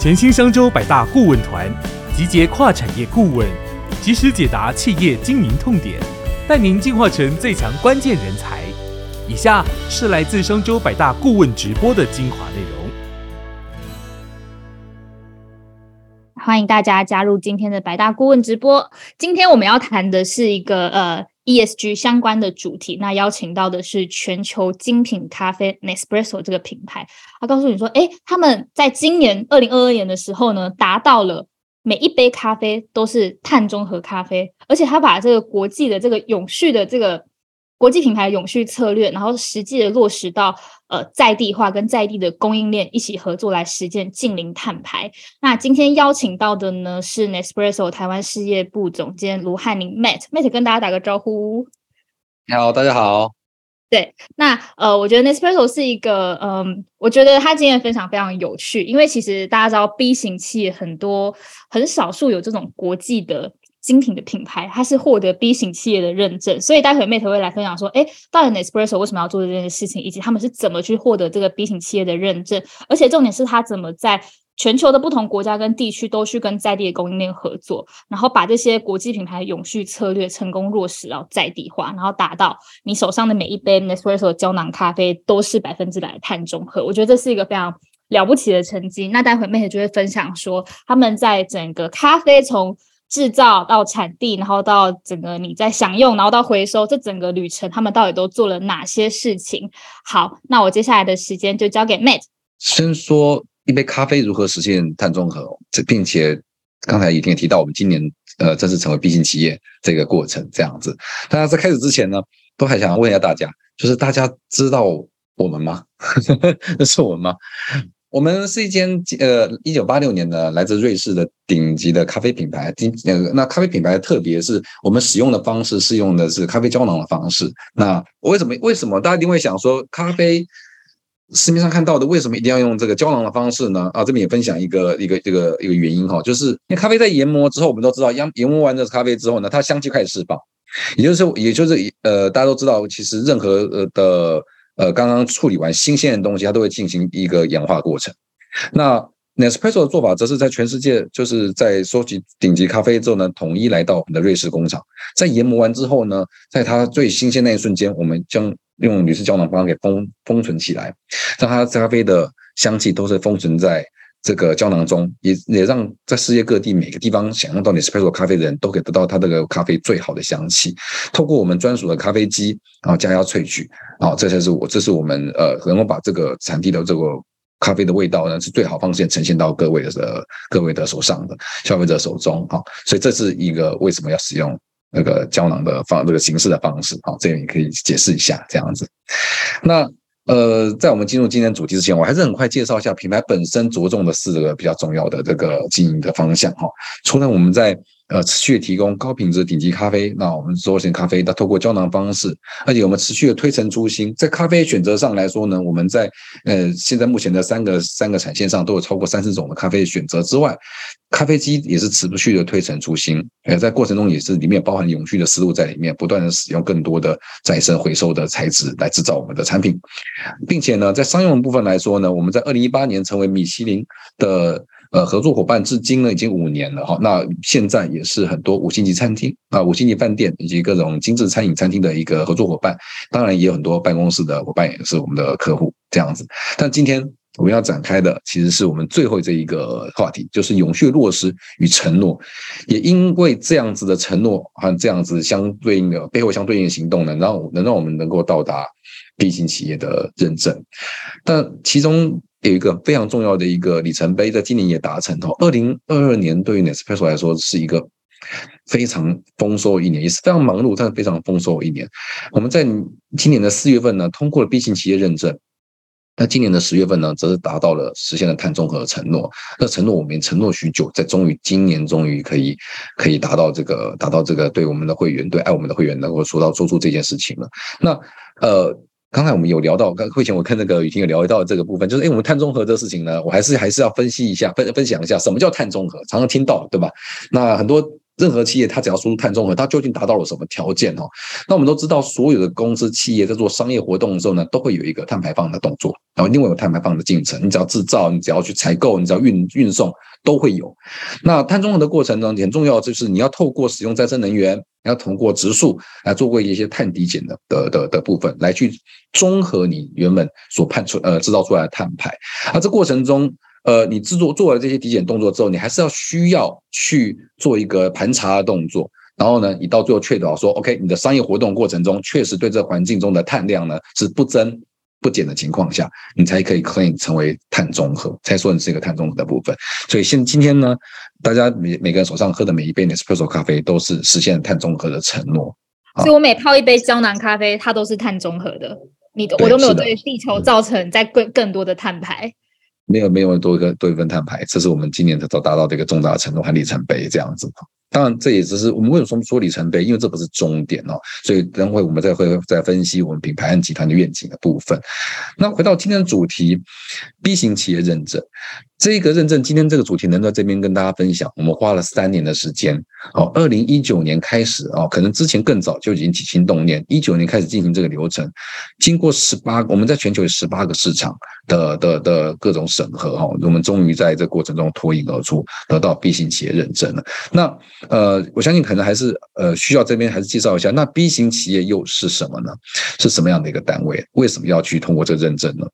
全新商周百大顾问团，集结跨产业顾问，及时解答企业经营痛点，带您进化成最强关键人才。以下是来自商周百大顾问直播的精华内容。欢迎大家加入今天的百大顾问直播。今天我们要谈的是一个呃。ESG 相关的主题，那邀请到的是全球精品咖啡 Nespresso 这个品牌。他告诉你说，哎，他们在今年二零二二年的时候呢，达到了每一杯咖啡都是碳中和咖啡，而且他把这个国际的这个永续的这个。国际品牌永续策略，然后实际的落实到呃在地化跟在地的供应链一起合作来实践近零碳排。那今天邀请到的呢是 Nespresso 台湾事业部总监卢汉宁 Matt，Matt 跟大家打个招呼。你好，大家好。对，那呃，我觉得 Nespresso 是一个嗯，我觉得他今天分享非常有趣，因为其实大家知道 B 型企业很多很少数有这种国际的。精品的品牌，它是获得 B 型企业的认证，所以待会 Mate 会来分享说，哎，到底 Nespresso 为什么要做这件事情，以及他们是怎么去获得这个 B 型企业的认证，而且重点是他怎么在全球的不同国家跟地区都去跟在地的供应链合作，然后把这些国际品牌永续策略成功落实，然后在地化，然后达到你手上的每一杯 Nespresso 胶囊咖啡都是百分之百的碳中和。我觉得这是一个非常了不起的成绩。那待会 Mate 就会分享说，他们在整个咖啡从制造到产地，然后到整个你在享用，然后到回收，这整个旅程，他们到底都做了哪些事情？好，那我接下来的时间就交给 Matt。先说一杯咖啡如何实现碳中和，这并且刚才已经提到，我们今年呃正式成为 B 型企业这个过程这样子。大家在开始之前呢，都还想问一下大家，就是大家知道我们吗？那 是我们吗？我们是一间呃，一九八六年的来自瑞士的顶级的咖啡品牌。今呃，那咖啡品牌特别是我们使用的方式是用的是咖啡胶囊的方式。那为什么为什么大家一定会想说，咖啡市面上看到的为什么一定要用这个胶囊的方式呢？啊，这边也分享一个一个这个一个原因哈，就是因为咖啡在研磨之后，我们都知道研研磨完的咖啡之后呢，它香气开始释放，也就是也就是呃，大家都知道，其实任何呃的。呃，刚刚处理完新鲜的东西，它都会进行一个氧化过程。那 Nespresso 的做法则是在全世界，就是在收集顶级咖啡之后呢，统一来到我们的瑞士工厂，在研磨完之后呢，在它最新鲜那一瞬间，我们将用铝式胶囊把它给封封存起来，让它咖啡的香气都是封存在。这个胶囊中也也让在世界各地每个地方想用到你 Espresso 咖啡的人都可以得到它这个咖啡最好的香气。透过我们专属的咖啡机，然后加压萃取，啊，这才是我这是我们呃能够把这个产地的这个咖啡的味道呢是最好方式呈现到各位的各位的手上的消费者手中啊。所以这是一个为什么要使用那个胶囊的方这个形式的方式啊，这个你可以解释一下这样子。那。呃，在我们进入今天主题之前，我还是很快介绍一下品牌本身着重的四个比较重要的这个经营的方向哈。除了我们在呃，持续提供高品质顶级咖啡。那我们做型咖啡，它透过胶囊方式，而且我们持续的推陈出新。在咖啡选择上来说呢，我们在呃现在目前的三个三个产线上都有超过三十种的咖啡选择之外，咖啡机也是持续的推陈出新。呃，在过程中也是里面包含永续的思路在里面，不断的使用更多的再生回收的材质来制造我们的产品，并且呢，在商用部分来说呢，我们在二零一八年成为米其林的。呃，合作伙伴至今呢已经五年了哈，那现在也是很多五星级餐厅啊、五星级饭店以及各种精致餐饮餐厅的一个合作伙伴，当然也有很多办公室的伙伴也是我们的客户这样子。但今天我们要展开的其实是我们最后这一个话题，就是永续落实与承诺。也因为这样子的承诺和这样子相对应的背后相对应的行动，能让能让我们能够到达 B 型企业的认证，但其中。有一个非常重要的一个里程碑，在今年也达成哦。二零二二年对于 Nespresso 来说是一个非常丰收的一年，也是非常忙碌，但是非常丰收一年。我们在今年的四月份呢，通过了 B 型企业认证。那今年的十月份呢，则是达到了实现了碳中和的承诺。那承诺我们承诺许久，在终于今年终于可以可以达到这个达到这个对我们的会员，对爱我们的会员能够说到做出这件事情了。那呃。刚才我们有聊到，刚会前我看那个雨婷有聊到这个部分，就是哎，我们碳中和这个事情呢，我还是还是要分析一下，分分享一下什么叫碳中和，常常听到对吧？那很多任何企业它只要输出碳中和，它究竟达到了什么条件哦？那我们都知道，所有的公司企业在做商业活动的时候呢，都会有一个碳排放的动作，然后另外有碳排放的进程。你只要制造，你只要去采购，你只要运运送，都会有。那碳中和的过程中，很重要就是你要透过使用再生能源，要通过植树来做过一些碳抵减的的的的部分，来去综合你原本所判出呃制造出来的碳排。而这过程中，呃，你制作做了这些体检动作之后，你还是要需要去做一个盘查的动作，然后呢，你到最后确保说，OK，你的商业活动过程中确实对这环境中的碳量呢是不增不减的情况下，你才可以 claim 成为碳中和，才说你是一个碳中和的部分。所以现今天呢，大家每每个人手上喝的每一杯 Nespresso 咖啡都是实现碳中和的承诺。所以我每泡一杯胶囊咖啡，它都是碳中和的，你我都没有对地球造成在更更多的碳排。没有没有多一个多一份碳排，这是我们今年才达到这个重大程度和里程碑，这样子。当然，这也只是我们为什么说里程碑，因为这不是终点哦。所以等会我们再会再分析我们品牌和集团的愿景的部分。那回到今天的主题，B 型企业认证。这个认证，今天这个主题能在这边跟大家分享。我们花了三年的时间，哦，二零一九年开始哦，可能之前更早就已经起心动念，一九年开始进行这个流程，经过十八，我们在全球有十八个市场的的的各种审核哈，我们终于在这过程中脱颖而出，得到 B 型企业认证了。那呃，我相信可能还是呃需要这边还是介绍一下，那 B 型企业又是什么呢？是什么样的一个单位？为什么要去通过这个认证呢？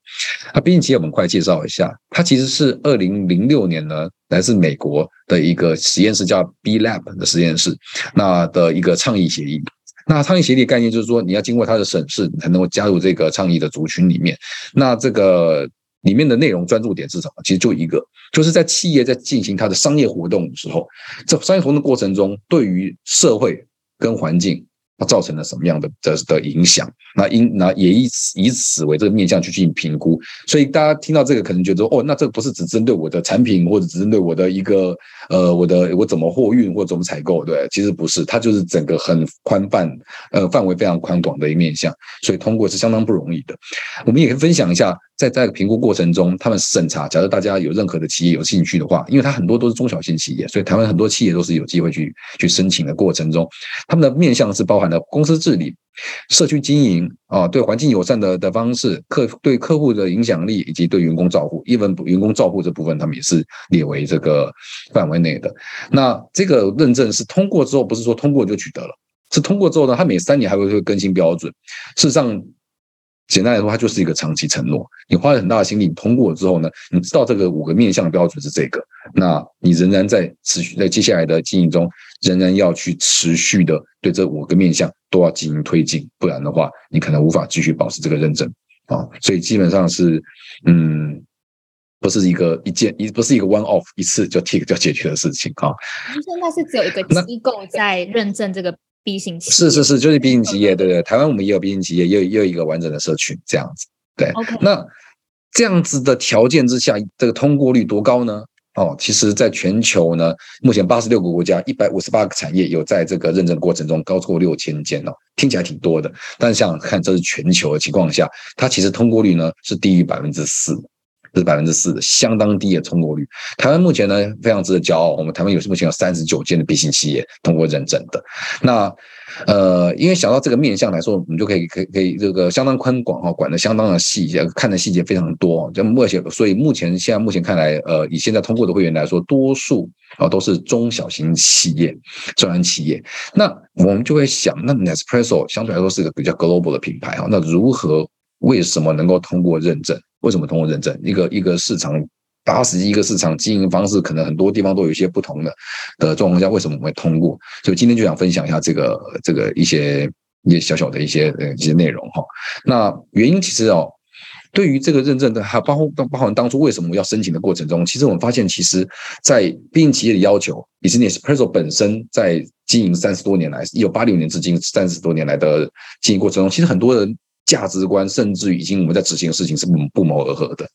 啊 B 型企业我们快介绍一下，它其实是二。二零零六年呢，来自美国的一个实验室叫 B Lab 的实验室，那的一个倡议协议。那倡议协议概念就是说，你要经过它的审视，你才能够加入这个倡议的族群里面。那这个里面的内容专注点是什么？其实就一个，就是在企业在进行它的商业活动的时候，这商业活动过程中，对于社会跟环境。它造成了什么样的的的影响？那因那也以此以此为这个面向去进行评估。所以大家听到这个，可能觉得哦，那这个不是只针对我的产品，或者只针对我的一个呃，我的我怎么货运或怎么采购？对，其实不是，它就是整个很宽泛，呃，范围非常宽广的一面向。所以通过是相当不容易的。我们也可以分享一下。在在评估过程中，他们审查，假如大家有任何的企业有兴趣的话，因为它很多都是中小型企业，所以台湾很多企业都是有机会去去申请的过程中，他们的面向是包含了公司治理、社区经营啊，对环境友善的的方式，客对客户的影响力，以及对员工照顾一文员工照顾这部分，他们也是列为这个范围内的。那这个认证是通过之后，不是说通过就取得了，是通过之后呢，它每三年还会会更新标准。事实上。简单来说，它就是一个长期承诺。你花了很大的心力通过之后呢，你知道这个五个面向的标准是这个，那你仍然在持续在接下来的经营中，仍然要去持续的对这五个面向都要进行推进，不然的话，你可能无法继续保持这个认证啊。所以基本上是，嗯，不是一个一件一不是一个 one off 一次就 tick 就解决的事情啊。现在是只有一个机构在认证这个。B 型企业是是是，就是 B 型企业，对对。台湾我们也有 B 型企业，也有也有一个完整的社群这样子。对，那这样子的条件之下，这个通过率多高呢？哦，其实在全球呢，目前八十六个国家，一百五十八个产业有在这个认证过程中高过六千件哦，听起来挺多的。但是想想看，这是全球的情况下，它其实通过率呢是低于百分之四。是百分之四的相当低的通过率。台湾目前呢非常值得骄傲，我们台湾有目前有三十九间的 B 型企业通过认证的。那呃，因为想到这个面向来说，我们就可以可以可以这个相当宽广哈，管的相当的细节，看的细节非常多。就目前，所以目前现在目前看来，呃，以现在通过的会员来说，多数啊都是中小型企业、中央企业。那我们就会想，那 Nespresso 相对来说是一个比较 global 的品牌哈，那如何为什么能够通过认证？为什么通过认证？一个一个市场打死一个市场经营方式，可能很多地方都有一些不同的的状况下，为什么我们会通过？所以今天就想分享一下这个这个一些一些小小的一些呃一些内容哈。那原因其实哦，对于这个认证的，还包括包含当初为什么要申请的过程中，其实我们发现，其实，在毕竟企业的要求，以及 Nespresso 本身在经营三十多年来，一九八六年至今三十多年来的经营过程中，其实很多人。价值观甚至已经我们在执行的事情是不不谋而合的，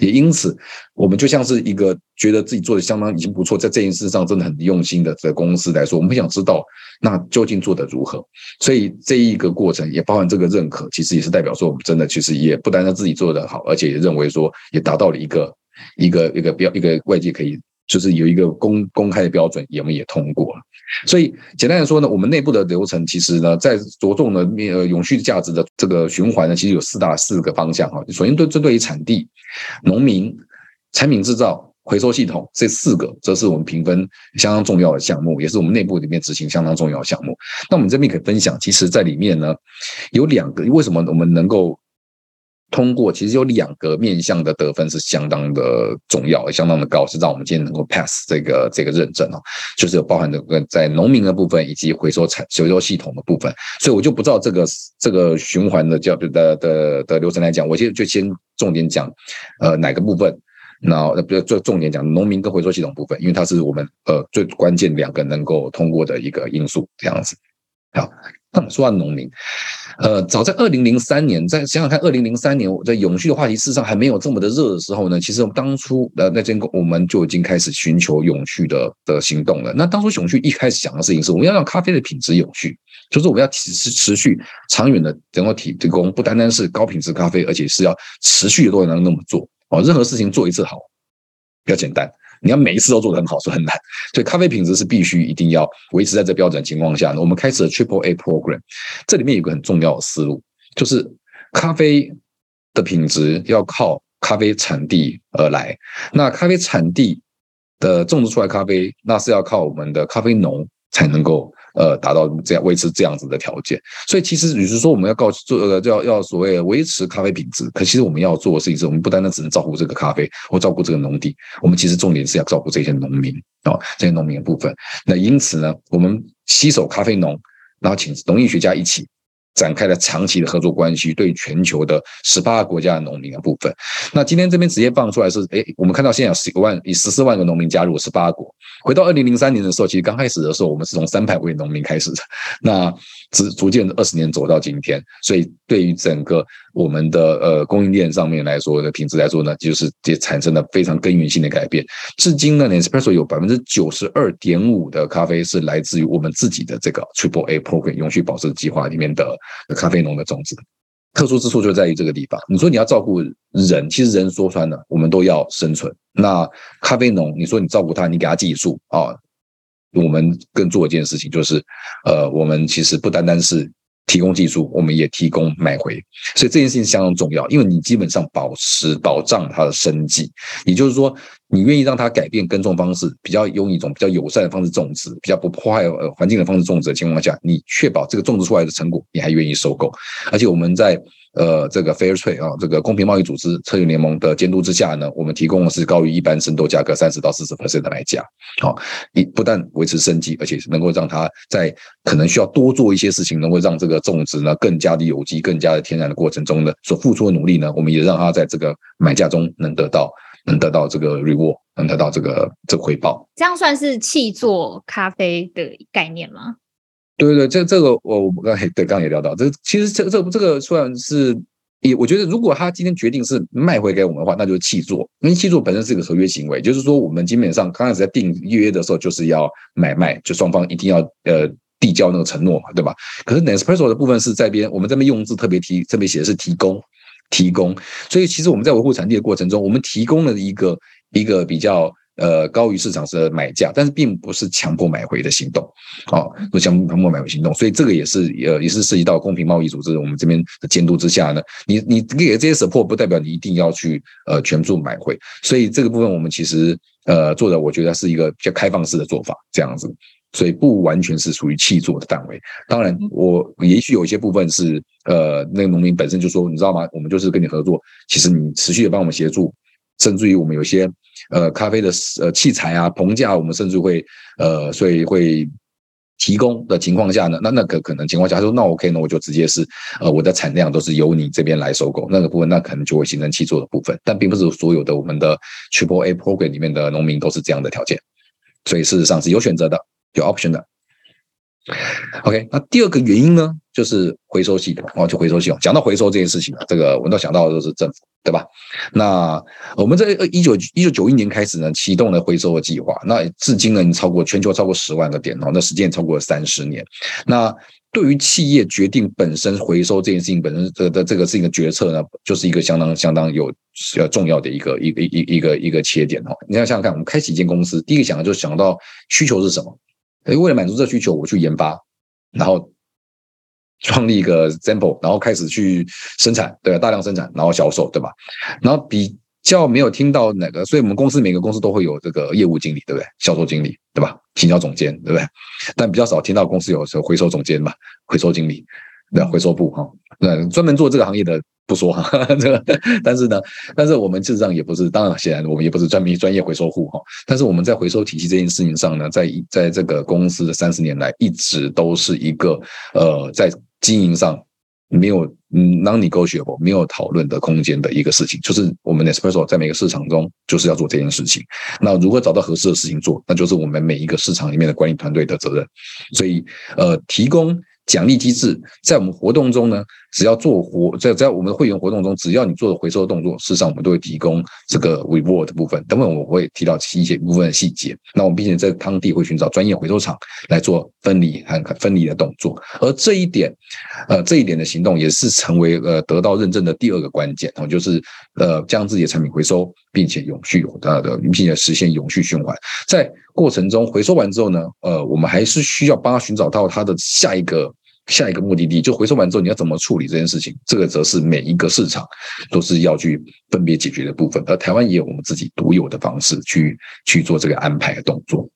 也因此我们就像是一个觉得自己做的相当已经不错，在这件事上真的很用心的的公司来说，我们想知道那究竟做的如何。所以这一个过程也包含这个认可，其实也是代表说我们真的其实也不单单自己做的好，而且也认为说也达到了一个一个一个标一个外界可以就是有一个公公开的标准，我们也通过了。所以简单来说呢，我们内部的流程其实呢，在着重的呃永续价值的这个循环呢，其实有四大四个方向哈。首先对针对于产地、农民、产品制造、回收系统这四个，这是我们评分相当重要的项目，也是我们内部里面执行相当重要的项目。那我们这边可以分享，其实在里面呢有两个，为什么我们能够？通过其实有两个面向的得分是相当的重要，相当的高，是让我们今天能够 pass 这个这个认证哦，就是有包含这个在农民的部分以及回收产回收系统的部分，所以我就不知道这个这个循环的叫的的的流程来讲，我先就先重点讲呃哪个部分，那不要做重点讲农民跟回收系统部分，因为它是我们呃最关键两个能够通过的一个因素，这样子好。那么说到农民，呃，早在二零零三年，在想想看，二零零三年我在永续的话题事实上还没有这么的热的时候呢，其实我们当初呃那间我们就已经开始寻求永续的的行动了。那当初永续一开始想的事情是，我们要让咖啡的品质永续，就是我们要持持续长远的能够提提供不单单是高品质咖啡，而且是要持续的都能那么做哦。任何事情做一次好，比较简单。你要每一次都做得很好是很难，所以咖啡品质是必须一定要维持在这标准情况下。我们开始了 Triple A Program，这里面有个很重要的思路，就是咖啡的品质要靠咖啡产地而来。那咖啡产地的种植出来咖啡，那是要靠我们的咖啡农才能够。呃，达到这样维持这样子的条件，所以其实，比如说我们要告做呃，要要所谓维持咖啡品质，可其实我们要做的事情是，我们不单单只能照顾这个咖啡或照顾这个农地，我们其实重点是要照顾这些农民啊，这些农民的部分。那因此呢，我们携手咖啡农，然后请农业学家一起。展开了长期的合作关系，对全球的十八个国家的农民的部分。那今天这边直接放出来是，哎，我们看到现在有十万，以十四万个农民加入十八国。回到二零零三年的时候，其实刚开始的时候，我们是从三百位农民开始的。那逐逐渐的二十年走到今天，所以对于整个我们的呃供应链上面来说的品质来说呢，就是也产生了非常根源性的改变。至今呢，Nespresso 有百分之九十二点五的咖啡是来自于我们自己的这个 Triple A Program 永续保持计划里面的咖啡农的种子。特殊之处就在于这个地方。你说你要照顾人，其实人说穿了，我们都要生存。那咖啡农，你说你照顾他，你给他技术啊。我们更做一件事情，就是，呃，我们其实不单单是提供技术，我们也提供买回，所以这件事情相当重要，因为你基本上保持保障它的生计，也就是说，你愿意让它改变耕种方式，比较用一种比较友善的方式种植，比较不破坏呃环境的方式种植的情况下，你确保这个种植出来的成果，你还愿意收购，而且我们在。呃，这个 Fair Trade 啊，这个公平贸易组织策略联盟的监督之下呢，我们提供的是高于一般生豆价格三十到四十 percent 的买价。好，你不但维持生计，而且能够让它在可能需要多做一些事情，能够让这个种植呢更加的有机、更加的天然的过程中呢，所付出的努力呢，我们也让它在这个买价中能得到，能得到这个 reward，能得到这个这个回报。这样算是气做咖啡的概念吗？对对对，这这个我我刚才对刚刚也聊到，这其实这这这个算是也，我觉得如果他今天决定是卖回给我们的话，那就是弃作，因为弃作本身是一个合约行为，就是说我们基本上刚开始在订约的时候就是要买卖，就双方一定要呃递交那个承诺嘛，对吧？可是 Nespresso 的部分是在边，我们这边用字特别提，特别写的是提供提供，所以其实我们在维护产地的过程中，我们提供了一个一个比较。呃，高于市场是买价，但是并不是强迫买回的行动，哦，不强强迫买回行动，所以这个也是呃，也是涉及到公平贸易组织我们这边的监督之下呢。你你给这些 support，不代表你一定要去呃全数买回，所以这个部分我们其实呃做的，我觉得是一个比较开放式的做法，这样子，所以不完全是属于弃作的范围。当然，我也许有一些部分是呃，那个农民本身就说，你知道吗？我们就是跟你合作，其实你持续的帮我们协助，甚至于我们有些。呃，咖啡的呃器材啊，棚架，我们甚至会呃，所以会提供的情况下呢，那那个可能情况下，他说那 OK 呢，我就直接是呃，我的产量都是由你这边来收购那个部分，那可能就会形成七座的部分，但并不是所有的我们的 Triple A Program 里面的农民都是这样的条件，所以事实上是有选择的，有 option 的。OK，那第二个原因呢，就是回收系统哦，就回收系统。讲到回收这件事情啊，这个我们都想到的都是政府，对吧？那我们在一九一九九一年开始呢，启动了回收的计划。那至今呢，已经超过全球超过十万个点哦，那时间超过了三十年。那对于企业决定本身回收这件事情本身的的这个事情的决策呢，就是一个相当相当有呃重要的一个一个一一个一个切点哦。你要想想看，我们开启一间公司，第一个想的就是想到需求是什么。诶，为了满足这需求，我去研发，然后创立一个 sample，然后开始去生产，对吧？大量生产，然后销售，对吧？然后比较没有听到哪个，所以我们公司每个公司都会有这个业务经理，对不对？销售经理，对吧？营销总监，对不对？但比较少听到公司有时候回收总监嘛，回收经理，对，回收部哈，那专门做这个行业的。不说哈，这个，但是呢，但是我们事实上也不是，当然显然我们也不是专门专业回收户哈。但是我们在回收体系这件事情上呢，在在这个公司的三十年来，一直都是一个呃，在经营上没有 non-negotiable 没有讨论的空间的一个事情。就是我们 Espresso 在每个市场中就是要做这件事情。那如何找到合适的事情做，那就是我们每一个市场里面的管理团队的责任。所以呃，提供。奖励机制在我们活动中呢，只要做活在在我们的会员活动中，只要你做的回收动作，事实上我们都会提供这个 reward 的部分。等会我会提到一些部分的细节。那我们并且在当地会寻找专业回收厂来做分离和分离的动作。而这一点，呃，这一点的行动也是成为呃得到认证的第二个关键哦，就是呃将自己的产品回收，并且永续的的，并且实现永续循环。在过程中回收完之后呢，呃，我们还是需要帮他寻找到他的下一个。下一个目的地就回收完之后，你要怎么处理这件事情？这个则是每一个市场都是要去分别解决的部分。而台湾也有我们自己独有的方式去去做这个安排的动作。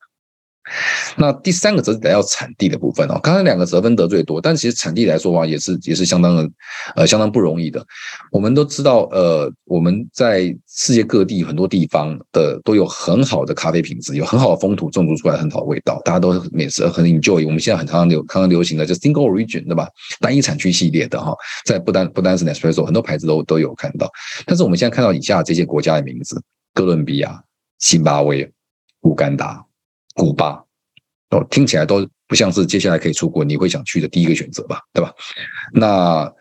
那第三个则是得到产地的部分哦。刚才两个得分得最多，但其实产地来说的话，也是也是相当的呃相当不容易的。我们都知道，呃，我们在世界各地很多地方的都有很好的咖啡品质，有很好的风土，种植出来很好的味道，大家都每次很 enjoy。我们现在很常常流刚刚流行的就 single origin 对吧？单一产区系列的哈，在不单不单是 Nespresso，很多牌子都都有看到。但是我们现在看到以下这些国家的名字：哥伦比亚、津巴威、乌干达。古巴哦，听起来都不像是接下来可以出国你会想去的第一个选择吧，对吧？那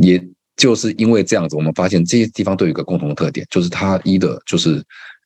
也就是因为这样子，我们发现这些地方都有一个共同的特点，就是它一的就是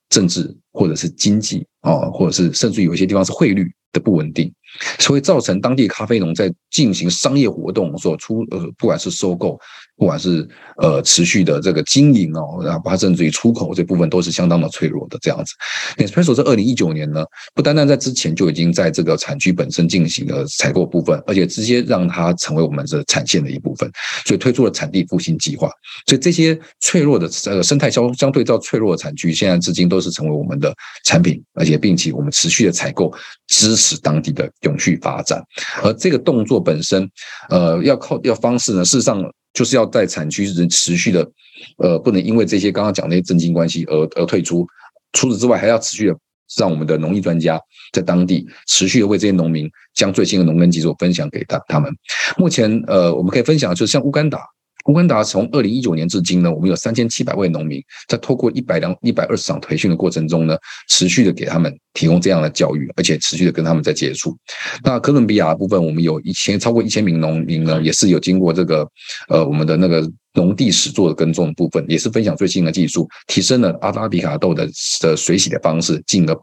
政治或者是经济啊，或者是甚至有一些地方是汇率的不稳定，所以造成当地咖啡农在进行商业活动所出呃，不管是收购。不管是呃持续的这个经营哦，然后甚至于出口这部分都是相当的脆弱的这样子。Nespresso 在二零一九年呢，不单单在之前就已经在这个产区本身进行了采购部分，而且直接让它成为我们的产线的一部分，所以推出了产地复兴计划。所以这些脆弱的呃生态相相对较脆弱的产区，现在至今都是成为我们的产品，而且并且我们持续的采购支持当地的永续发展。而这个动作本身，呃，要靠要方式呢，事实上。就是要在产区人持续的，呃，不能因为这些刚刚讲那些政经关系而而退出。除此之外，还要持续的让我们的农业专家在当地持续的为这些农民将最新的农耕技术分享给他他们。目前，呃，我们可以分享就是像乌干达。乌干达从二零一九年至今呢，我们有三千七百位农民，在透过一百两一百二十场培训的过程中呢，持续的给他们提供这样的教育，而且持续的跟他们在接触。那哥伦比亚部分，我们有一千超过一千名农民呢，也是有经过这个呃我们的那个农地实作的耕种部分，也是分享最新的技术，提升了阿拉比卡豆的的水洗的方式，进而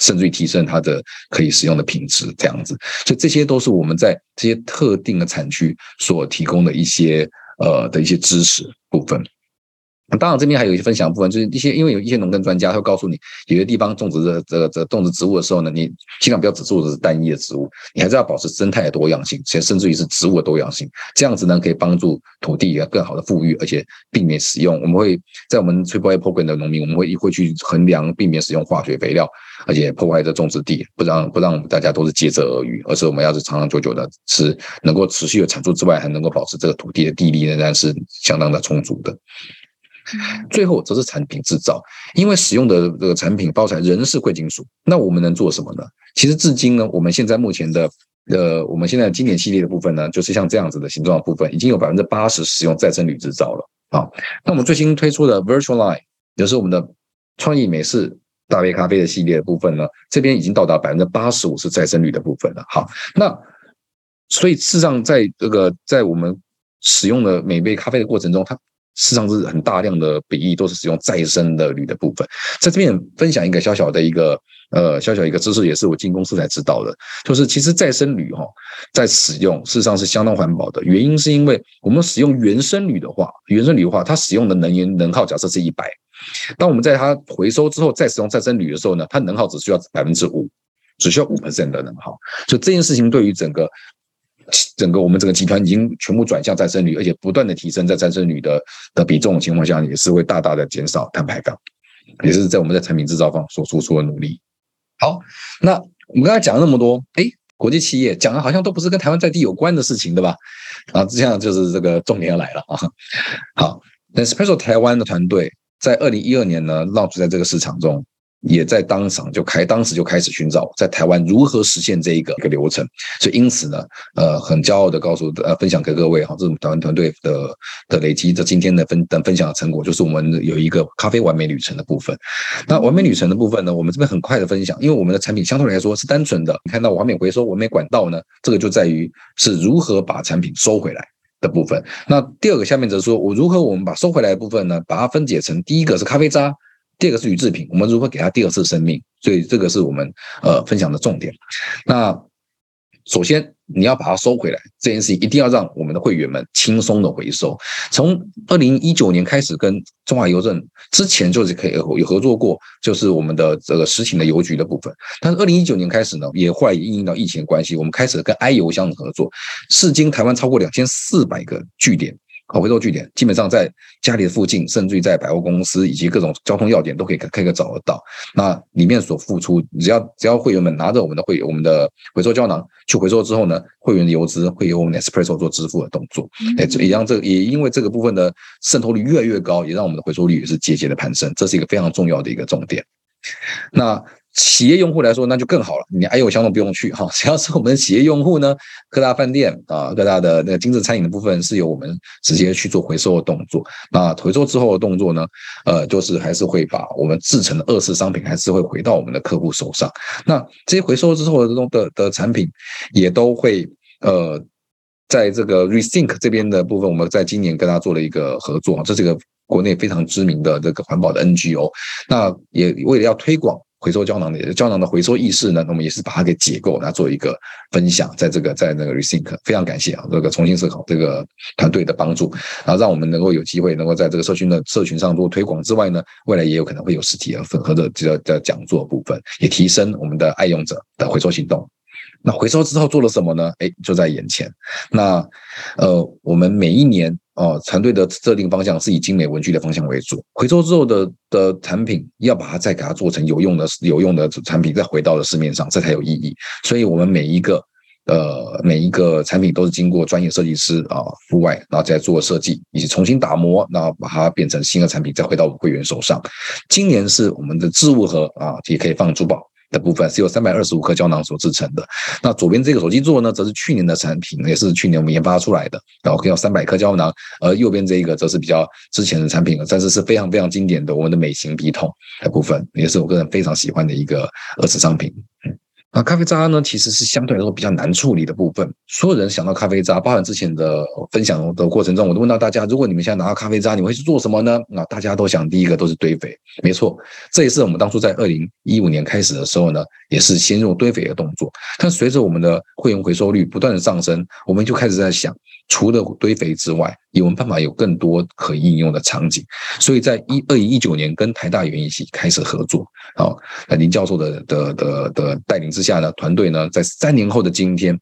甚至于提升它的可以使用的品质，这样子。所以这些都是我们在这些特定的产区所提供的一些。呃的一些知识部分，当然这边还有一些分享部分，就是一些因为有一些农耕专家会告诉你，有些地方种植的这个这种植植物的时候呢，你尽量不要只种的是单一的植物，你还是要保持生态的多样性，且甚至于是植物的多样性，这样子呢可以帮助土地啊更好的富裕，而且避免使用。我们会在我们 Triple A Program 的农民，我们会会去衡量避免使用化学肥料。而且破坏这种植地，不让不让我们大家都是竭泽而渔，而是我们要是长长久久的，是能够持续的产出之外，还能够保持这个土地的地力仍然是相当的充足的。最后则是产品制造，因为使用的这个产品包材仍是贵金属，那我们能做什么呢？其实至今呢，我们现在目前的呃，我们现在经典系列的部分呢，就是像这样子的形状的部分，已经有百分之八十使用再生铝制造了啊。那我们最新推出的 Virtual Line，也是我们的创意美式。大杯咖啡的系列的部分呢，这边已经到达百分之八十五是再生率的部分了。好，那所以事实上，在这个在我们使用的每杯咖啡的过程中，它事实上是很大量的比例都是使用再生的铝的部分。在这边分享一个小小的一个呃小小一个知识，也是我进公司才知道的，就是其实再生铝哈，在使用事实上是相当环保的。原因是因为我们使用原生铝的话，原生铝的话，它使用的能源能耗假设是一百，当我们在它回收之后再使用再生铝的时候呢，它能耗只需要百分之五，只需要五 percent 的能耗。所以这件事情对于整个整个我们整个集团已经全部转向再生铝，而且不断的提升在再生铝的的比重的情况下，也是会大大的减少碳排放，也是在我们在产品制造方所做出的努力。好，那我们刚才讲了那么多，哎，国际企业讲的好像都不是跟台湾在地有关的事情，对吧？啊，这样就是这个重点要来了啊。好，那 Special 台湾的团队在二零一二年呢，launch 在这个市场中。也在当场就开，当时就开始寻找在台湾如何实现这一个一个流程，所以因此呢，呃，很骄傲的告诉呃分享给各位哈，这是我们台湾团队的的累积，这今天的分等分享的成果，就是我们有一个咖啡完美旅程的部分。那完美旅程的部分呢，我们这边很快的分享，因为我们的产品相对来说是单纯的，你看到完美回收、完美管道呢，这个就在于是如何把产品收回来的部分。那第二个下面则说我如何我们把收回来的部分呢，把它分解成第一个是咖啡渣。第二个是铝制品，我们如何给它第二次生命？所以这个是我们呃分享的重点。那首先你要把它收回来，这件事情一定要让我们的会员们轻松的回收。从二零一九年开始跟中华邮政之前就是可以有合作过，就是我们的这个实体的邮局的部分。但是二零一九年开始呢，也后来也应用到疫情关系，我们开始跟 i 邮箱的合作，至今台湾超过两千四百个据点。好，回收据点基本上在家里的附近，甚至于在百货公司以及各种交通要点都可以可以找得到。那里面所付出，只要只要会员们拿着我们的会我们的回收胶囊去回收之后呢，会员的邮资会由我们 Espresso 做支付的动作。哎，也让这也因为这个部分的渗透率越来越高，也让我们的回收率也是节节的攀升。这是一个非常重要的一个重点。那。企业用户来说，那就更好了。你哎呦，相同不用去哈，只要是我们企业用户呢，各大饭店啊，各大的那个精致餐饮的部分是由我们直接去做回收的动作。那回收之后的动作呢，呃，就是还是会把我们制成的二次商品还是会回到我们的客户手上。那这些回收之后的这种的的产品，也都会呃，在这个 Rethink 这边的部分，我们在今年跟他做了一个合作，这是一个国内非常知名的这个环保的 NGO。那也为了要推广。回收胶囊的胶囊的回收意识呢，我们也是把它给解构，来做一个分享，在这个在那个 Rethink，非常感谢啊，这个重新思考这个团队的帮助，然后让我们能够有机会能够在这个社群的社群上做推广之外呢，未来也有可能会有实体的混合的这个的讲座部分，也提升我们的爱用者的回收行动。那回收之后做了什么呢？哎，就在眼前。那呃，我们每一年。哦，团队的设定方向是以精美文具的方向为主。回收之后的的产品，要把它再给它做成有用的、有用的产品，再回到了市面上，这才有意义。所以，我们每一个呃每一个产品都是经过专业设计师啊户外，然后再做设计，以及重新打磨，然后把它变成新的产品，再回到我们会员手上。今年是我们的置物盒啊，也可以放珠宝。的部分是由三百二十五颗胶囊所制成的。那左边这个手机座呢，则是去年的产品，也是去年我们研发出来的，然后可以有三百颗胶囊。而右边这一个则是比较之前的产品了，但是是非常非常经典的我们的美型笔筒的部分，也是我个人非常喜欢的一个二次商品。那咖啡渣呢，其实是相对来说比较难处理的部分。所有人想到咖啡渣，包含之前的分享的过程中，我都问到大家：如果你们现在拿到咖啡渣，你会去做什么呢？那大家都想第一个都是堆肥，没错，这也是我们当初在二零一五年开始的时候呢，也是先用堆肥的动作。但随着我们的会员回收率不断的上升，我们就开始在想。除了堆肥之外，有没办法有更多可应用的场景？所以在一二零一九年跟台大园艺系开始合作，好，那林教授的的的的带领之下呢，团队呢在三年后的今天，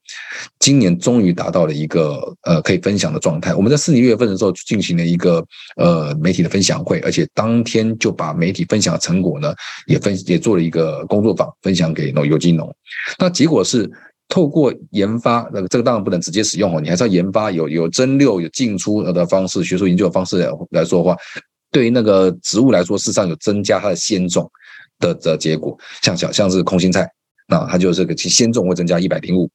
今年终于达到了一个呃可以分享的状态。我们在四月份的时候进行了一个呃媒体的分享会，而且当天就把媒体分享的成果呢也分也做了一个工作坊分享给农有机农，那结果是。透过研发，那这个当然不能直接使用哦，你还是要研发有有蒸馏、有进出的方式，学术研究的方式来来说的话，对于那个植物来说，事实上有增加它的鲜种的的结果。像小像是空心菜，那它就是个其鲜种会增加一百零五。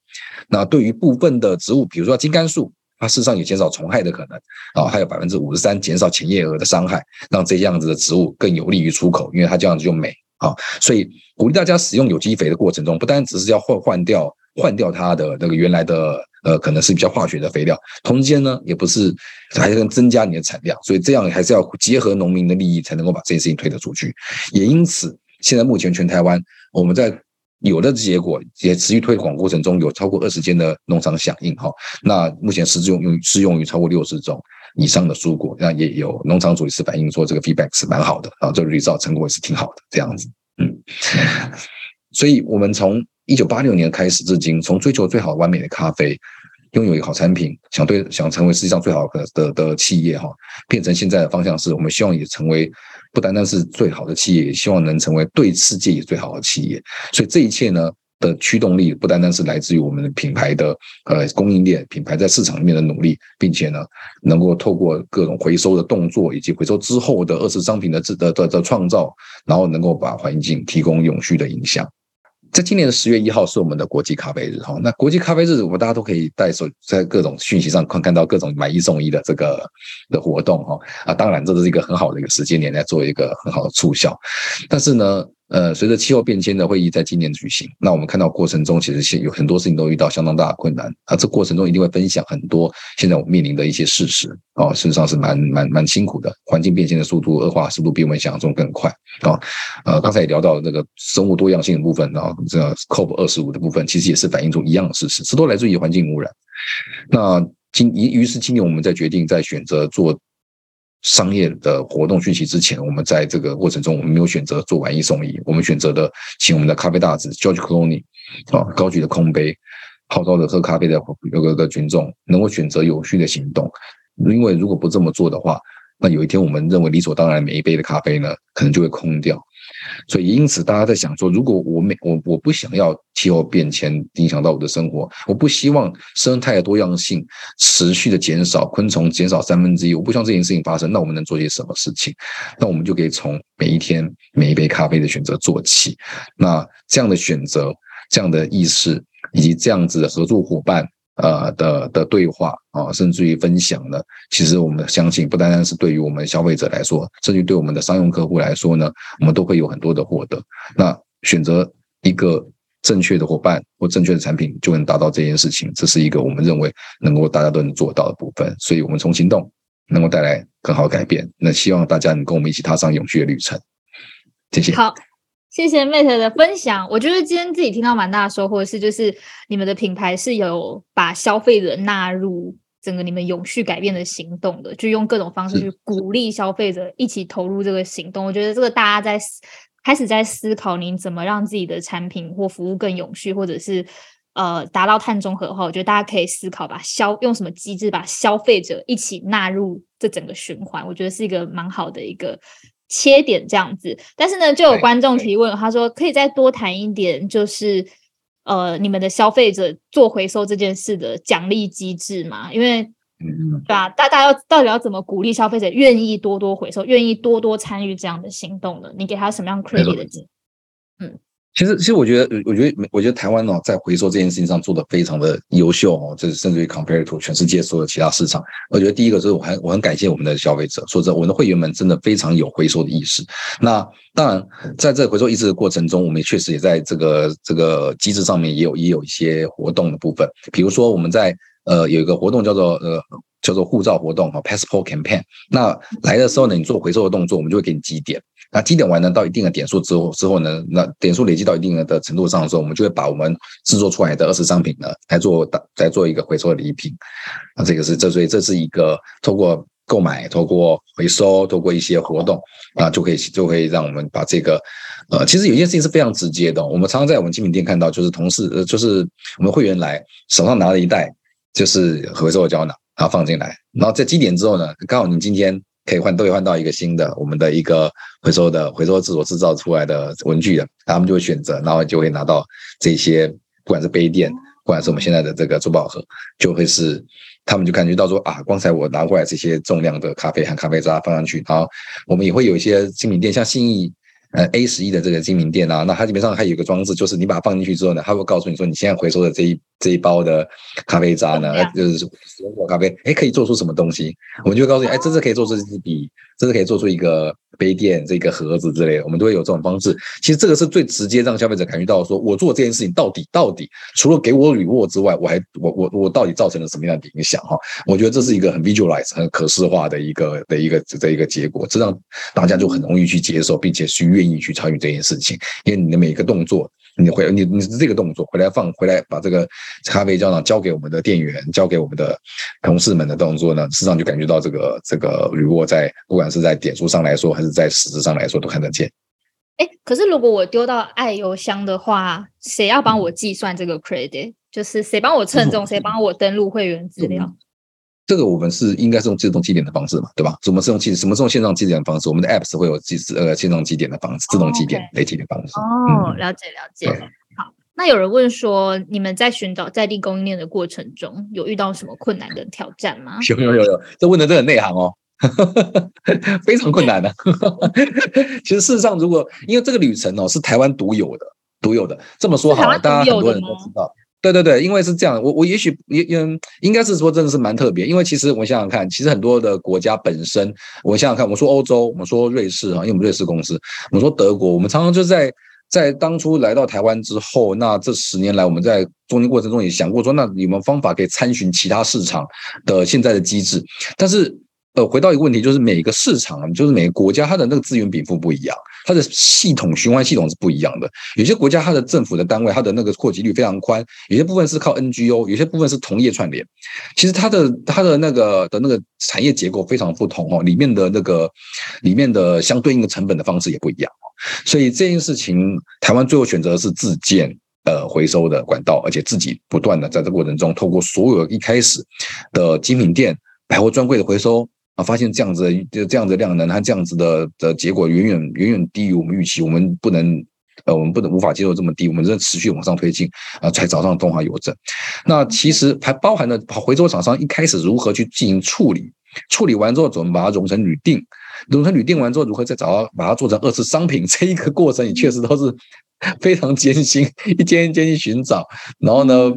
那对于部分的植物，比如说金柑树，它事实上有减少虫害的可能啊，还有百分之五十三减少前叶蛾的伤害，让这样子的植物更有利于出口，因为它这样子就美啊。所以鼓励大家使用有机肥的过程中，不单只是要换换掉。换掉它的那个原来的呃，可能是比较化学的肥料，同时间呢，也不是还能增加你的产量，所以这样还是要结合农民的利益，才能够把这件事情推得出去。也因此，现在目前全台湾我们在有的结果，也持续推广过程中，有超过二十间的农场响应哈。那目前适用用适用于超过六十种以上的蔬果，那也有农场主也是反映说这个 feedback 是蛮好的啊，这个 result 成果也是挺好的这样子，嗯。所以我们从一九八六年开始至今，从追求最好完美的咖啡，拥有一个好产品，想对想成为世界上最好的的的企业哈，变成现在的方向是我们希望也成为不单单是最好的企业，也希望能成为对世界也最好的企业。所以这一切呢的驱动力不单单是来自于我们的品牌的呃供应链、品牌在市场里面的努力，并且呢能够透过各种回收的动作以及回收之后的二次商品的的的的创造，然后能够把环境提供永续的影响。在今年的十月一号是我们的国际咖啡日哈，那国际咖啡日我们大家都可以在手在各种讯息上看看到各种买一送一的这个的活动哈啊，当然这是一个很好的一个时间点来做一个很好的促销，但是呢。呃，随着气候变迁的会议在今年举行，那我们看到过程中其实现有很多事情都遇到相当大的困难啊。这过程中一定会分享很多现在我们面临的一些事实啊，事实上是蛮蛮蛮辛苦的。环境变迁的速度、恶化速度比我们想象中更快啊。呃，刚才也聊到那个生物多样性的部分啊，这 COP 二十五的部分其实也是反映出一样的事实，这都来自于环境污染。那今于于是今年我们在决定在选择做。商业的活动讯息之前，我们在这个过程中，我们没有选择做完一送一，我们选择的请我们的咖啡大子 George Clooney 啊，高举的空杯，号召的喝咖啡的有个个群众能够选择有序的行动，因为如果不这么做的话，那有一天我们认为理所当然每一杯的咖啡呢，可能就会空掉。所以，因此，大家在想说，如果我每我我不想要气候变迁影响到我的生活，我不希望生态的多样性持续的减少，昆虫减少三分之一，我不希望这件事情发生，那我们能做些什么事情？那我们就可以从每一天每一杯咖啡的选择做起。那这样的选择，这样的意识，以及这样子的合作伙伴。呃的的对话啊，甚至于分享呢，其实我们相信，不单单是对于我们消费者来说，甚至对我们的商用客户来说呢，我们都会有很多的获得。那选择一个正确的伙伴或正确的产品，就能达到这件事情。这是一个我们认为能够大家都能做到的部分。所以，我们从行动能够带来更好改变。那希望大家能跟我们一起踏上永续的旅程。谢谢。好。谢谢 Mate 的分享，我觉得今天自己听到蛮大的收获是，就是你们的品牌是有把消费者纳入整个你们永续改变的行动的，就用各种方式去鼓励消费者一起投入这个行动。我觉得这个大家在开始在思考，您怎么让自己的产品或服务更永续，或者是呃达到碳中和的话，我觉得大家可以思考把消用什么机制把消费者一起纳入这整个循环，我觉得是一个蛮好的一个。切点这样子，但是呢，就有观众提问，他说可以再多谈一点，就是呃，你们的消费者做回收这件事的奖励机制嘛？因为，对吧？大家要到底要怎么鼓励消费者愿意多多回收，愿意多多参与这样的行动呢？你给他什么样 credit 的？嗯。其实，其实我觉得，我觉得，我觉得台湾哦，在回收这件事情上做的非常的优秀哦，这甚至于 compare to 全世界所有其他市场。我觉得第一个就是我很我很感谢我们的消费者，说真，我们的会员们真的非常有回收的意识。那当然，在这回收意识的过程中，我们确实也在这个这个机制上面也有也有一些活动的部分，比如说我们在呃有一个活动叫做呃叫做护照活动哈 passport campaign。那来的时候呢，你做回收的动作，我们就会给你积点。那积点完呢，到一定的点数之后，之后呢，那点数累积到一定的程度上的时候，我们就会把我们制作出来的二次商品呢，来做再做一个回收的礼品。那，这个是这所以这是一个透过购买、透过回收、透过一些活动啊，就可以就可以让我们把这个呃，其实有一件事情是非常直接的。我们常常在我们精品店看到，就是同事呃，就是我们会员来手上拿了一袋就是回收的胶囊，然后放进来，然后在积点之后呢，刚好你今天。可以换，都可以换到一个新的，我们的一个回收的回收自所制造出来的文具的，他们就会选择，然后就会拿到这些，不管是杯垫，不管是我们现在的这个珠宝盒，就会是他们就感觉到说啊，刚才我拿过来这些重量的咖啡和咖啡渣放上去，然后我们也会有一些精品店，像信义呃 A 十一的这个精品店啊，那它基本上还有一个装置，就是你把它放进去之后呢，它会告诉你说你现在回收的这一这一包的咖啡渣呢，就是使用过咖啡，哎，可以做出什么东西？我们就会告诉你，哎，这是可以做出一支笔，这是可以做出一个杯垫、这个盒子之类的，我们都会有这种方式。其实这个是最直接让消费者感觉到，说我做这件事情到底到底除了给我礼物之外，我还我我我到底造成了什么样的影响？哈，我觉得这是一个很 visualize、很可视化的一个的一个的一个结果，这让大家就很容易去接受，并且去愿意去参与这件事情，因为你的每一个动作。你回你你是这个动作回来放回来把这个咖啡胶囊交给我们的店员，交给我们的同事们的动作呢，事实上就感觉到这个这个铝箔在不管是在点数上来说，还是在实质上来说都看得见。哎，可是如果我丢到爱邮箱的话，谁要帮我计算这个 credit？就是谁帮我称重，谁帮我登录会员资料？这个我们是应该是用自动计点的方式嘛，对吧？我们是用计什么是用线上计点的方式？我们的 apps 会有计呃线上计点的方式，自动计点、累积的方式。哦，了解了解。好，那有人问说，你们在寻找在地供应链的过程中，有遇到什么困难跟挑战吗？有有有有，这问的真的内行哦，非常困难的。其实事实上，如果因为这个旅程哦是台湾独有的，独有的这么说好了，大家很多人都知道。对对对，因为是这样，我我也许也也应该是说真的是蛮特别，因为其实我想想看，其实很多的国家本身，我想想看，我们说欧洲，我们说瑞士啊，因为我们瑞士公司，我们说德国，我们常常就是在在当初来到台湾之后，那这十年来我们在中间过程中也想过说，那有没有方法可以参询其他市场的现在的机制？但是。呃，回到一个问题，就是每个市场，就是每个国家，它的那个资源禀赋不一样，它的系统循环系统是不一样的。有些国家它的政府的单位，它的那个扩及率非常宽；有些部分是靠 NGO，有些部分是同业串联。其实它的它的那个的那个产业结构非常不同哦，里面的那个里面的相对应的成本的方式也不一样哦。所以这件事情，台湾最后选择是自建呃回收的管道，而且自己不断的在这过程中，透过所有一开始的精品店、百货专柜的回收。啊，发现这样子的这样子的量能，它这样子的的结果远远远远低于我们预期，我们不能，呃，我们不能无法接受这么低，我们在持续往上推进啊，才找上中华邮政。那其实还包含了回收厂商一开始如何去进行处理，处理完之后怎么把它融成铝锭，融成铝锭完之后如何再找到把它做成二次商品，这一个过程也确实都是。非常艰辛，一间一间去寻找，然后呢，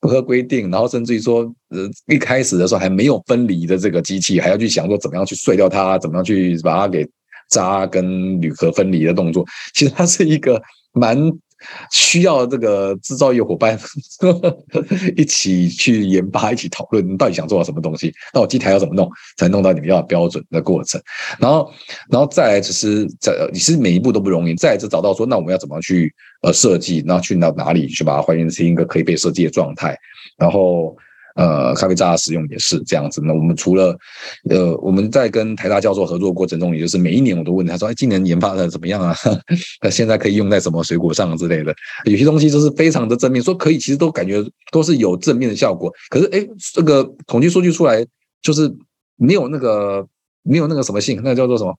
不合规定，然后甚至于说，呃，一开始的时候还没有分离的这个机器，还要去想说怎么样去碎掉它，怎么样去把它给扎跟铝壳分离的动作，其实它是一个蛮。需要这个制造业伙伴 一起去研发，一起讨论，到底想做到什么东西？那我机台要怎么弄，才弄到你们要标准的过程？然后，然后再来，其实在你是每一步都不容易。再是找到说，那我们要怎么去呃设计，然后去到哪里去把它还原成一个可以被设计的状态？然后。呃，咖啡渣的使用也是这样子。那我们除了，呃，我们在跟台大教授合作过程中，也就是每一年我都问他说：“哎，今年研发的怎么样啊？那现在可以用在什么水果上之类的？有些东西就是非常的正面，说可以，其实都感觉都是有正面的效果。可是，哎，这个统计数据出来就是没有那个没有那个什么性，那个叫做什么？”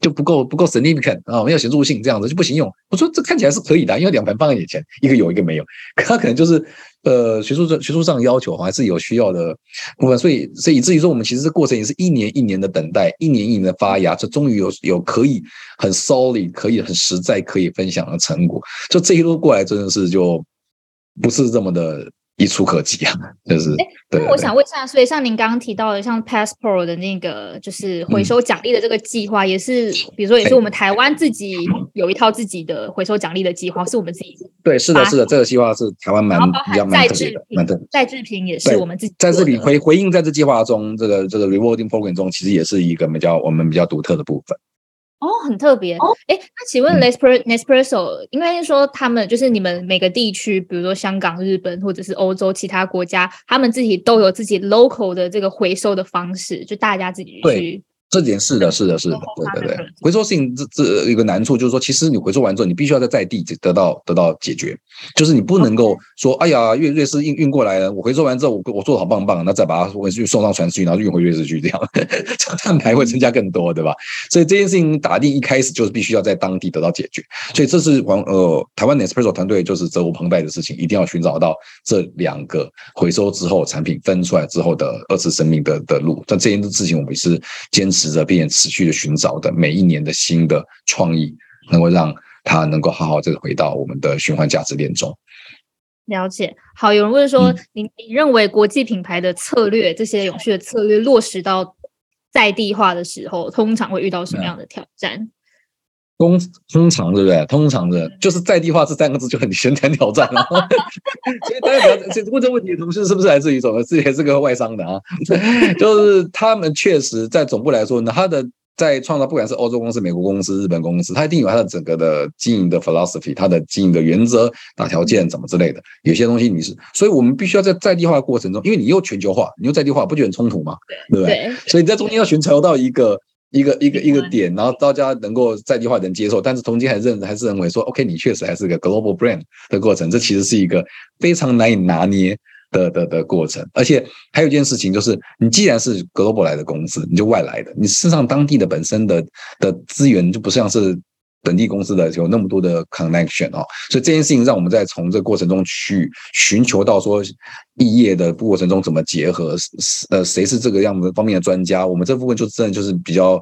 就不够不够 significant 啊，没有显著性，这样子就不行用。我说这看起来是可以的，因为两盘放在眼前，一个有一个没有，可他可能就是呃学术上学术上要求还是有需要的部分，所以所以以至于说我们其实这过程也是一年一年的等待，一年一年的发芽，这终于有有可以很 solid 可以很实在可以分享的成果。就这一路过来真的是就不是这么的。一触可及啊，就是。那我想问一下，所以像您刚刚提到的，像 Passport 的那个，就是回收奖励的这个计划，也是，比如说，也是我们台湾自己有一套自己的回收奖励的计划，是我们自己。对，是的，是的，这个计划是台湾蛮比较蛮特别的，蛮特别。在制品也是我们自己在这里回回应在这计划中，这个这个 Rewarding Program 中，其实也是一个比较我们比较独特的部分。哦，很特别哦。哎，那请问 Nespresso，应该是说他们就是你们每个地区，比如说香港、日本或者是欧洲其他国家，他们自己都有自己 local 的这个回收的方式，就大家自己去。这点是的，是的，是的，对对对。回收性这这一个难处就是说，其实你回收完之后，你必须要在在地得到得到解决，就是你不能够说，哎呀，瑞瑞士运运过来了，我回收完之后，我我做的好棒棒，那再把它回去送上船去，然后运回瑞士去，这样 这碳排会增加更多，对吧？所以这件事情打定一开始就是必须要在当地得到解决，所以这是王呃台湾 Nespresso 团队就是责无旁贷的事情，一定要寻找到这两个回收之后产品分出来之后的二次生命的的路。但这件事情我们是坚持。持着并且持续的寻找的每一年的新的创意，能够让它能够好好这个回到我们的循环价值链中。了解。好，有人问说，嗯你你认为国际品牌的策略，这些永续的策略落实到在地化的时候，通常会遇到什么样的挑战？通通常对不对？通常的，就是在地化这三个字就很很很挑战了。所以大家了解问这个问题的同事是不是来自于什么？自己也是个外商的啊？就是他们确实在总部来说呢，他的在创造，不管是欧洲公司、美国公司、日本公司，他一定有他的整个的经营的 philosophy，他的经营的原则、大条件怎么之类的。有些东西你是，所以我们必须要在在地化的过程中，因为你又全球化，你又在地化，不觉得很冲突吗？对不对？对，所以你在中间要寻求到一个一个一个一个点，然后大家能够在地化能接受，但是中间还认还是认为说，OK，你确实还是个 global brand 的过程，这其实是一个非常难以拿捏的的的过程。而且还有一件事情就是，你既然是 global 来的公司，你就外来的，你事实上当地的本身的的资源就不像是。本地公司的有那么多的 connection 哦，所以这件事情让我们在从这个过程中去寻求到说异业的过程中怎么结合，呃，谁是这个样子方面的专家，我们这部分就真的就是比较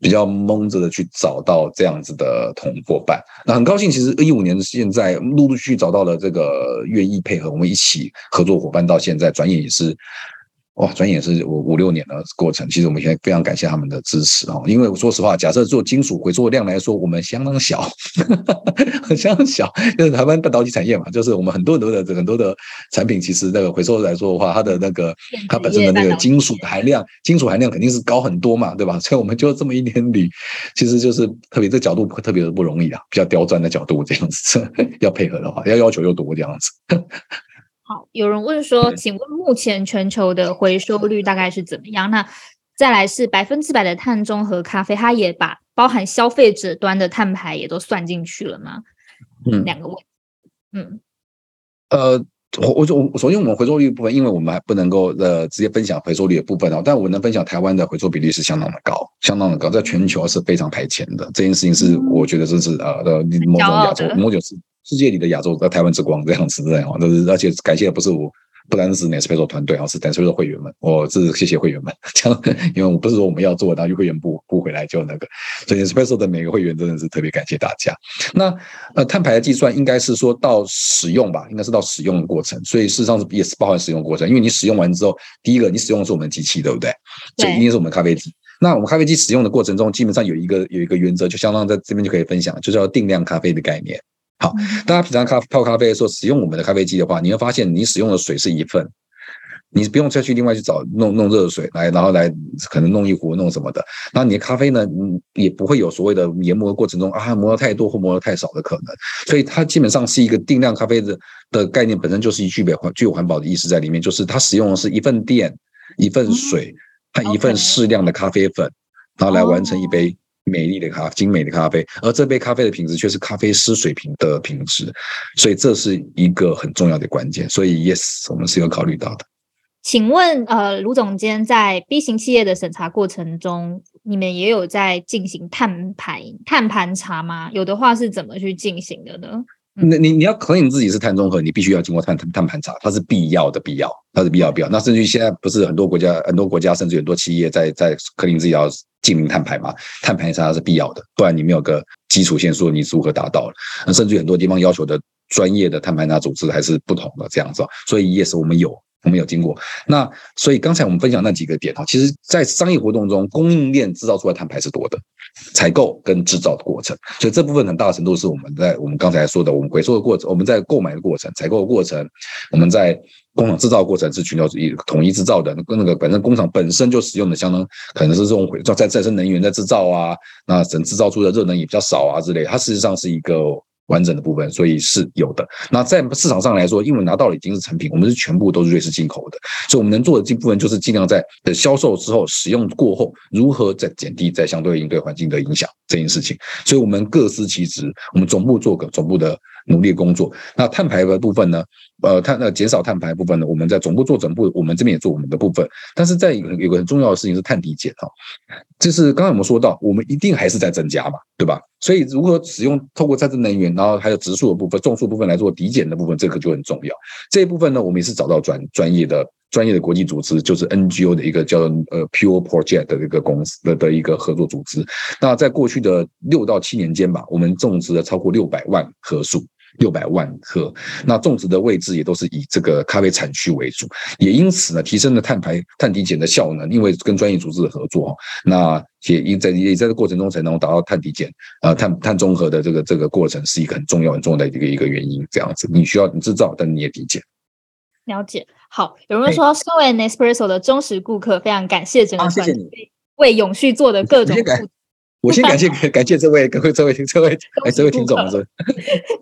比较蒙着的去找到这样子的同伙伴。那很高兴，其实一五年的现在陆陆续续找到了这个愿意配合我们一起合作伙伴，到现在转眼也是。哇，转眼是五五六年的过程，其实我们现在非常感谢他们的支持哦。因为说实话，假设做金属回收量来说，我们相当小，相当小，就是台湾半导体产业嘛，就是我们很多很多的很多的产品，其实那个回收来说的话，它的那个它本身的那个金属含量，金属含量肯定是高很多嘛，对吧？所以我们就这么一点铝，其实就是特别这角度特别的不容易啊，比较刁钻的角度这样子，要配合的话，要要求又多这样子。好，有人问说，请问目前全球的回收率大概是怎么样？那再来是百分之百的碳中和咖啡，它也把包含消费者端的碳排也都算进去了吗？嗯，两个问，嗯，呃，我我就我首先我们回收率部分，因为我们还不能够呃直接分享回收率的部分哦，但我能分享台湾的回收比例是相当的高，相当的高，在全球是非常排前的。这件事情是我觉得这是呃的某种亚洲某种是。世界里的亚洲在台湾之光这样子这样，就 是而且感谢的不是我，不单是 Nespresso 团队啊，是 Nespresso 会员们，我是谢谢会员们，这样，因为我不是说我们要做，然后会员不不回来就那个，所以 Nespresso 的每个会员真的是特别感谢大家。那呃碳排的计算应该是说到使用吧，应该是到使用的过程，所以事实上是也是包含使用过程，因为你使用完之后，第一个你使用的是我们的机器，对不对？这一定是我们咖啡机。那我们咖啡机使用的过程中，基本上有一个有一个原则，就相当在这边就可以分享，就叫定量咖啡的概念。好，大家平常咖泡咖啡的时候，使用我们的咖啡机的话，你会发现你使用的水是一份，你不用再去另外去找弄弄热水来，然后来可能弄一壶弄什么的。然后你的咖啡呢，也不会有所谓的研磨的过程中啊磨的太多或磨的太少的可能。所以它基本上是一个定量咖啡的的概念，本身就是一具备环具有环保的意识在里面，就是它使用的是一份电、一份水和一份适量的咖啡粉，然后来完成一杯。美丽的咖，精美的咖啡，而这杯咖啡的品质却是咖啡师水平的品质，所以这是一个很重要的关键。所以，yes，我们是有考虑到的。请问，呃，卢总监在 B 型企业的审查过程中，你们也有在进行碳排碳盘查吗？有的话是怎么去进行的呢？那你你要可以你自己是碳中和，你必须要经过碳碳碳盘查，它是必要的必要，它是必要必要。那甚至于现在不是很多国家很多国家甚至很多企业在在克林自己要进行碳排嘛？碳排查是必要的，不然你没有个基础线说你如何达到了。那甚至于很多地方要求的专业的碳盘查组织还是不同的这样子。所以 yes，我们有。我们有经过，那所以刚才我们分享那几个点哈，其实在商业活动中，供应链制造出来碳排是多的，采购跟制造的过程，所以这部分很大程度是我们在我们刚才说的，我们回收的过程，我们在购买的过程、采购的过程，我们在工厂制造过程是全球一统一制造的，跟那个本身工厂本身就使用的相当可能是这种回在再生能源在制造啊，那整制造出的热能也比较少啊之类，它事实上是一个。完整的部分，所以是有的。那在市场上来说，因为拿到了已经是成品，我们是全部都是瑞士进口的，所以我们能做的这部分就是尽量在的销售之后、使用过后，如何再减低在相对应对环境的影响这件事情。所以我们各司其职，我们总部做个总部的努力工作。那碳排的部分呢？呃，碳那减少碳排部分呢？我们在总部做总部，我们这边也做我们的部分。但是在有有个很重要的事情是碳抵减哈，就是刚才我们说到，我们一定还是在增加嘛，对吧？所以如何使用透过再生能源，然后还有植树的部分、种树部分来做抵减的部分，这个就很重要。这一部分呢，我们也是找到专专业的、专业的国际组织，就是 NGO 的一个叫呃 Pure Project 的一个公司的的一个合作组织。那在过去的六到七年间吧，我们种植了超过六百万棵树。六百万克。那种植的位置也都是以这个咖啡产区为主，也因此呢，提升了碳排碳抵减的效能。因为跟专业组织的合作，那也因在也在这过程中才能达到碳抵减，呃，碳碳中和的这个这个过程是一个很重要很重要的一个一个原因。这样子，你需要你制造，但你也抵减。了解。好，有人说，身为 Nespresso 的忠实顾客，非常感谢整个团队为永续做的各种。我先 感谢 感谢这位各位这位这位 哎这位听众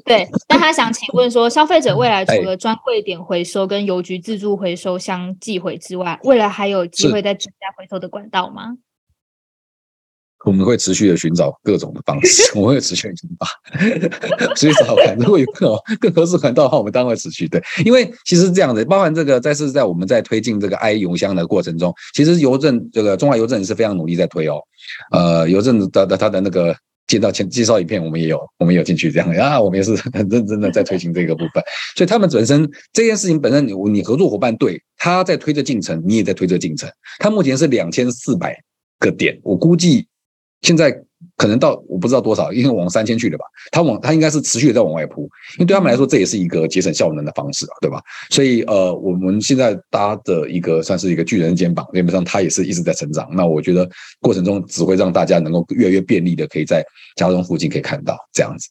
对，那他想请问说，消费者未来除了专柜点回收跟邮局自助回收箱寄回之外，未来还有机会再增加回收的管道吗？我们会持续的寻找各种的方式，我们会持续的寻找，所以找看如果有更好更合适管道的话，我们当然会持续对。因为其实这样的，包含这个在是在我们在推进这个 i 邮箱的过程中，其实邮政这个中华邮政也是非常努力在推哦。呃，邮政的的他的那个介绍前介绍影片，我们也有我们有进去这样 啊，我们也是很认真的在推行这个部分。所以他们本身这件事情本身，你你合作伙伴对他在推着进程，你也在推着进程。他目前是两千四百个点，我估计。现在可能到我不知道多少，因为往三千去了吧？它往它应该是持续的在往外扑，因为对他们来说这也是一个节省效能的方式啊，对吧？所以呃，我们现在搭的一个算是一个巨人肩膀，基本上它也是一直在成长。那我觉得过程中只会让大家能够越来越便利的，可以在家中附近可以看到这样子。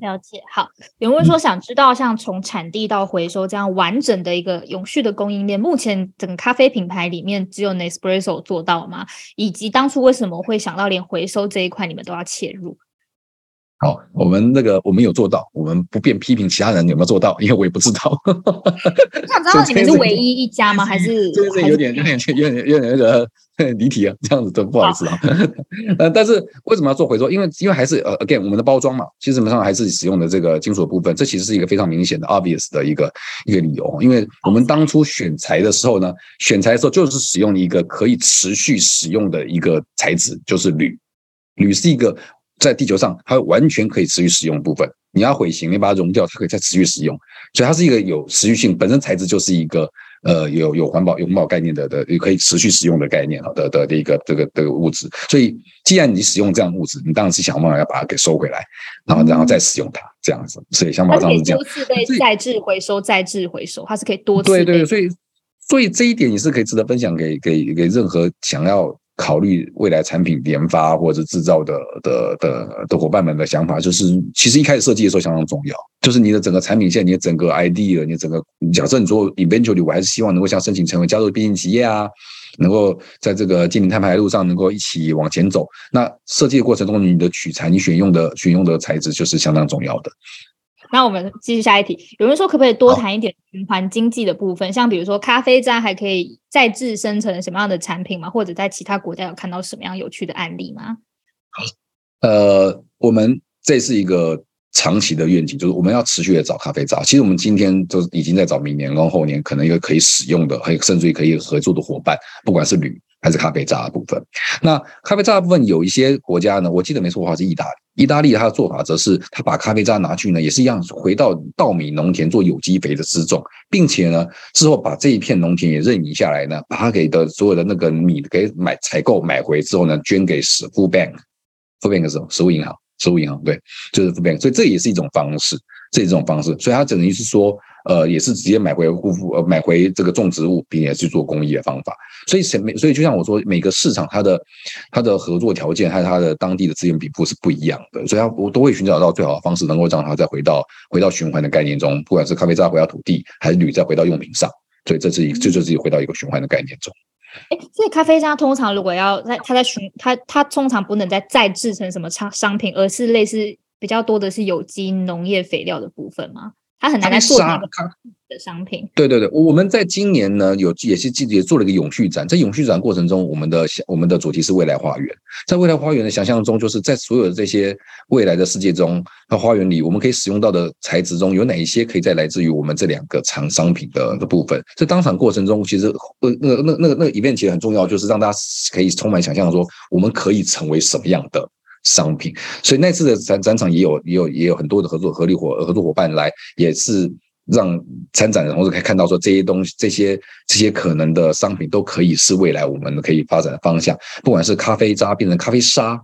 了解好，有人说想知道像从产地到回收这样完整的一个永续的供应链，目前整个咖啡品牌里面只有 Nespresso 做到吗？以及当初为什么会想到连回收这一块你们都要切入？好，我们那个我们有做到，我们不便批评其他人有没有做到，因为我也不知道。想知道 你们是唯一一家吗？还是？这是有点有点有点有点那个离题啊，这样子都不好意思啊。呃，但是为什么要做回收？因为因为还是呃，again，我们的包装嘛，其实基本上还是使用的这个金属部分，这其实是一个非常明显的 obvious 的一个一个理由。因为我们当初选材的时候呢，选材的时候就是使用一个可以持续使用的一个材质，就是铝。铝是一个。在地球上，它完全可以持续使用的部分。你要毁形，你把它熔掉，它可以再持续使用。所以它是一个有持续性，本身材质就是一个呃有有环保有环保概念的的，也可以持续使用的概念的的的一个这个这个物质。所以既然你使用这样物质，你当然是想办法要把它给收回来，然后然后再使用它这样子。所以想法上是这样。多次被再制回收，再制回收，它是可以多次。对对，所以所以这一点也是可以值得分享给给给任何想要。考虑未来产品研发或者制造的的的的伙伴们的想法，就是其实一开始设计的时候相当重要，就是你的整个产品线，你的整个 idea，你整个假设你说 eventually，我还是希望能够像申请成为加入边境企业啊，能够在这个经营碳排路上能够一起往前走。那设计的过程中，你的取材，你选用的选用的材质就是相当重要的。那我们继续下一题。有人说，可不可以多谈一点循环经济的部分？像比如说，咖啡渣还可以再制生成什么样的产品吗？或者在其他国家有看到什么样有趣的案例吗？呃，我们这是一个长期的愿景，就是我们要持续的找咖啡渣。其实我们今天都已经在找明年跟后年可能一个可以使用的，还有甚至于可以合作的伙伴，不管是铝。还是咖啡渣的部分。那咖啡渣的部分，有一些国家呢，我记得没错的话是意大利。意大利它的做法则是，他把咖啡渣拿去呢，也是一样回到稻米农田做有机肥的施种，并且呢，之后把这一片农田也认领下来呢，把它给的所有的那个米给买采购买回之后呢，捐给食 food bank，food bank 是什么？食物银行，食物银行对，就是 food bank。所以这也是一种方式，这一种方式。所以它等于是说。呃，也是直接买回护肤，呃，买回这个种植物，并且去做公益的方法。所以，每所以就像我说，每个市场它的它的合作条件，还有它的当地的资源比例是不一样的。所以，它我都会寻找到最好的方式，能够让它再回到回到循环的概念中，不管是咖啡渣回到土地，还是铝再回到用品上。所以，这是一这就是回到一个循环的概念中。哎，所以咖啡渣通常如果要在它在循它它通常不能再再制成什么商商品，而是类似比较多的是有机农业肥料的部分嘛？它很难在做那个的商品。对对对，我们在今年呢有也是季也做了一个永续展，在永续展过程中，我们的我们的主题是未来花园。在未来花园的想象中，就是在所有的这些未来的世界中，那花园里我们可以使用到的材质中有哪一些可以再来自于我们这两个厂商品的的部分？在当场过程中，其实呃那那那个那个一面其实很重要，就是让大家可以充满想象，说我们可以成为什么样的。商品，所以那次的展展场也有也有也有很多的合作合力伙合作伙伴来，也是让参展的同时可以看到说这些东西这些这些可能的商品都可以是未来我们可以发展的方向，不管是咖啡渣变成咖啡沙，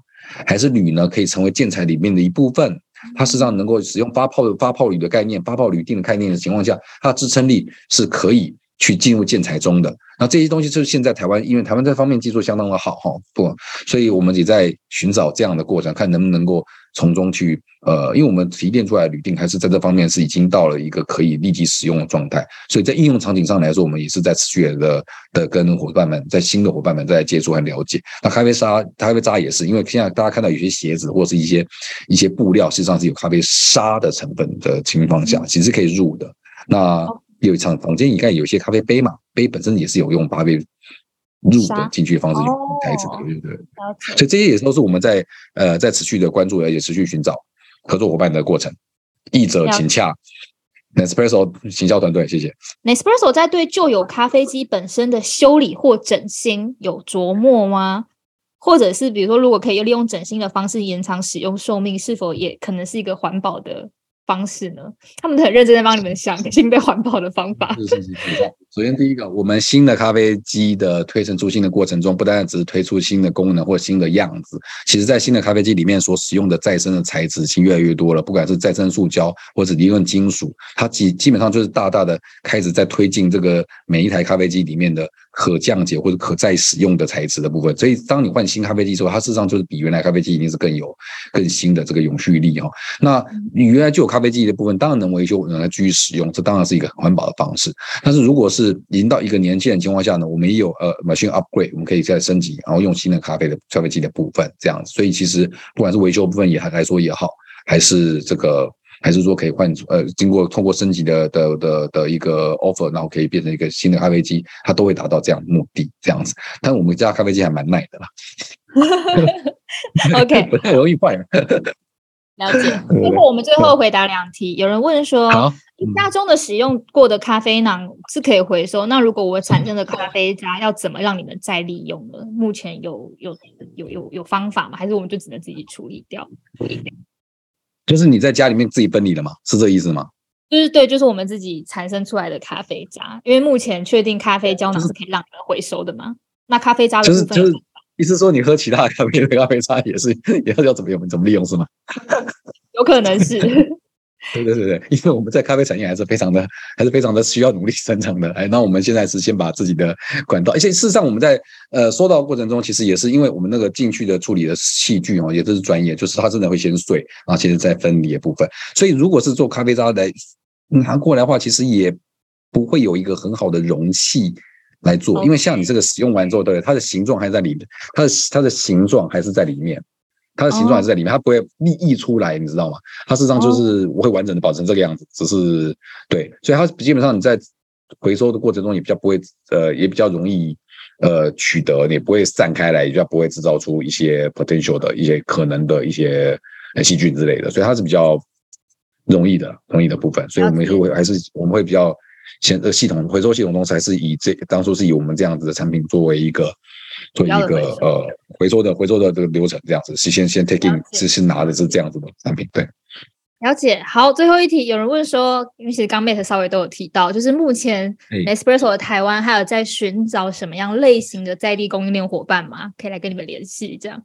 还是铝呢可以成为建材里面的一部分，它实际上能够使用发泡的发泡铝的概念、发泡铝锭的概念的情况下，它的支撑力是可以去进入建材中的。那这些东西就是现在台湾，因为台湾这方面技术相当的好哈，不，所以我们也在寻找这样的过程，看能不能够从中去呃，因为我们提炼出来的铝锭还是在这方面是已经到了一个可以立即使用的状态，所以在应用场景上来说，我们也是在持续的的跟伙伴们在新的伙伴们在接触和了解。那咖啡沙咖啡渣也是，因为现在大家看到有些鞋子或者是一些一些布料，实际上是有咖啡沙的成分的情况下，其实可以入的。那有一场房间你看有些咖啡杯嘛，杯本身也是有用咖啡入的进去的方式用台子的，对不对？所以这些也都是我们在呃在持续的关注，而且持续寻找合作伙伴的过程。译者请洽 Nespresso 行销团队，谢谢。Nespresso 在对旧有咖啡机本身的修理或整新有琢磨吗？或者是比如说，如果可以利用整新的方式延长使用寿命，是否也可能是一个环保的？方式呢？他们很认真在帮你们想新的环保的方法。首先第一个，我们新的咖啡机的推陈出新的过程中，不单单只是推出新的功能或新的样子，其实在新的咖啡机里面所使用的再生的材质已经越来越多了。不管是再生塑胶或者离论金属，它基基本上就是大大的开始在推进这个每一台咖啡机里面的。可降解或者可再使用的材质的部分，所以当你换新咖啡机之后，它事实上就是比原来咖啡机一定是更有更新的这个永续力哈。那你原来就有咖啡机的部分，当然能维修，能来继续使用，这当然是一个很环保的方式。但是如果是已经到一个年纪的情况下呢，我们也有呃 machine upgrade，我们可以再升级，然后用新的咖啡的咖啡机的部分这样子。所以其实不管是维修部分也还来说也好，还是这个。还是说可以换呃，经过通过升级的的的的一个 offer，然后可以变成一个新的咖啡机，它都会达到这样的目的，这样子。但我们家咖啡机还蛮耐的啦。OK，不太容易坏。了解。最后我们最后回答两题，有人问说，家中的使用过的咖啡囊是可以回收，那如果我产生的咖啡渣要怎么让你们再利用呢？目前有有有有有方法吗？还是我们就只能自己处理掉？就是你在家里面自己分离的吗？是这意思吗？就是对，就是我们自己产生出来的咖啡渣，因为目前确定咖啡胶囊是可以让人回收的嘛？那咖啡渣的部分，就是意思说你喝其他的咖啡的咖啡渣也是也要要怎么用？怎么利用是吗？有可能是。对对对对，因为我们在咖啡产业还是非常的，还是非常的需要努力生长的。哎，那我们现在是先把自己的管道，而且事实上我们在呃收到过程中，其实也是因为我们那个进去的处理的器具哦，也都是专业，就是它真的会先碎，然后其实再分离的部分。所以如果是做咖啡渣来拿过来的话，其实也不会有一个很好的容器来做，因为像你这个使用完之后，对它的形状还在里面，它的它的形状还是在里面。它的形状还是在里面，它不会溢溢出来，你知道吗？它事实上就是我会完整的保存这个样子，只是对，所以它基本上你在回收的过程中也比较不会，呃，也比较容易呃取得，也不会散开来，也就不会制造出一些 potential 的一些可能的一些细菌之类的，所以它是比较容易的容易的部分，所以我们会还是我们会比较先呃系统回收系统中还是以这当初是以我们这样子的产品作为一个。做一个呃回收的回收的这个流程，这样子是先先 taking 是是拿的是这样子的产品，对。了解。好，最后一题，有人问说，因为其实刚 Mate 稍微都有提到，就是目前 Espresso 的台湾还有在寻找什么样类型的在地供应链伙伴吗？可以来跟你们联系，这样。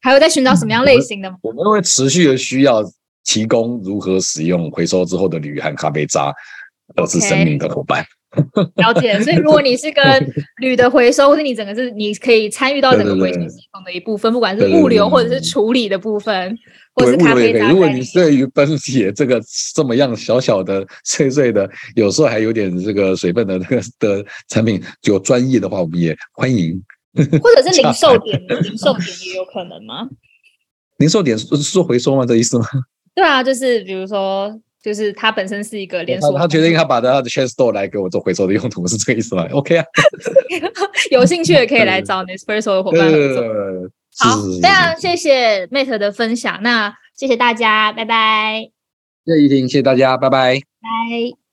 还有在寻找什么样类型的吗？我们会持续的需要提供如何使用回收之后的铝和咖啡渣，而是生命的伙伴。了解，所以如果你是跟铝的回收，或者你整个是你可以参与到整个回收系统的一部分，不管是物流或者是处理的部分，或是咖啡渣。如果你对于分解这个这么样小小的碎碎的，有时候还有点这个水分的那个的产品有专业的话，我们也欢迎。或者是零售点，零售点也有可能吗？零售点是做回收吗？这意思吗？对啊，就是比如说。就是它本身是一个连锁，他决定他把他的 chain store 来给我做回收的用途，是这个意思吗？OK 啊，有兴趣也可以来找 Nespresso 的伙伴合作。好，非常谢谢 Mate 的分享，那谢谢大家，拜拜。谢谢依婷，谢谢大家，拜拜。拜。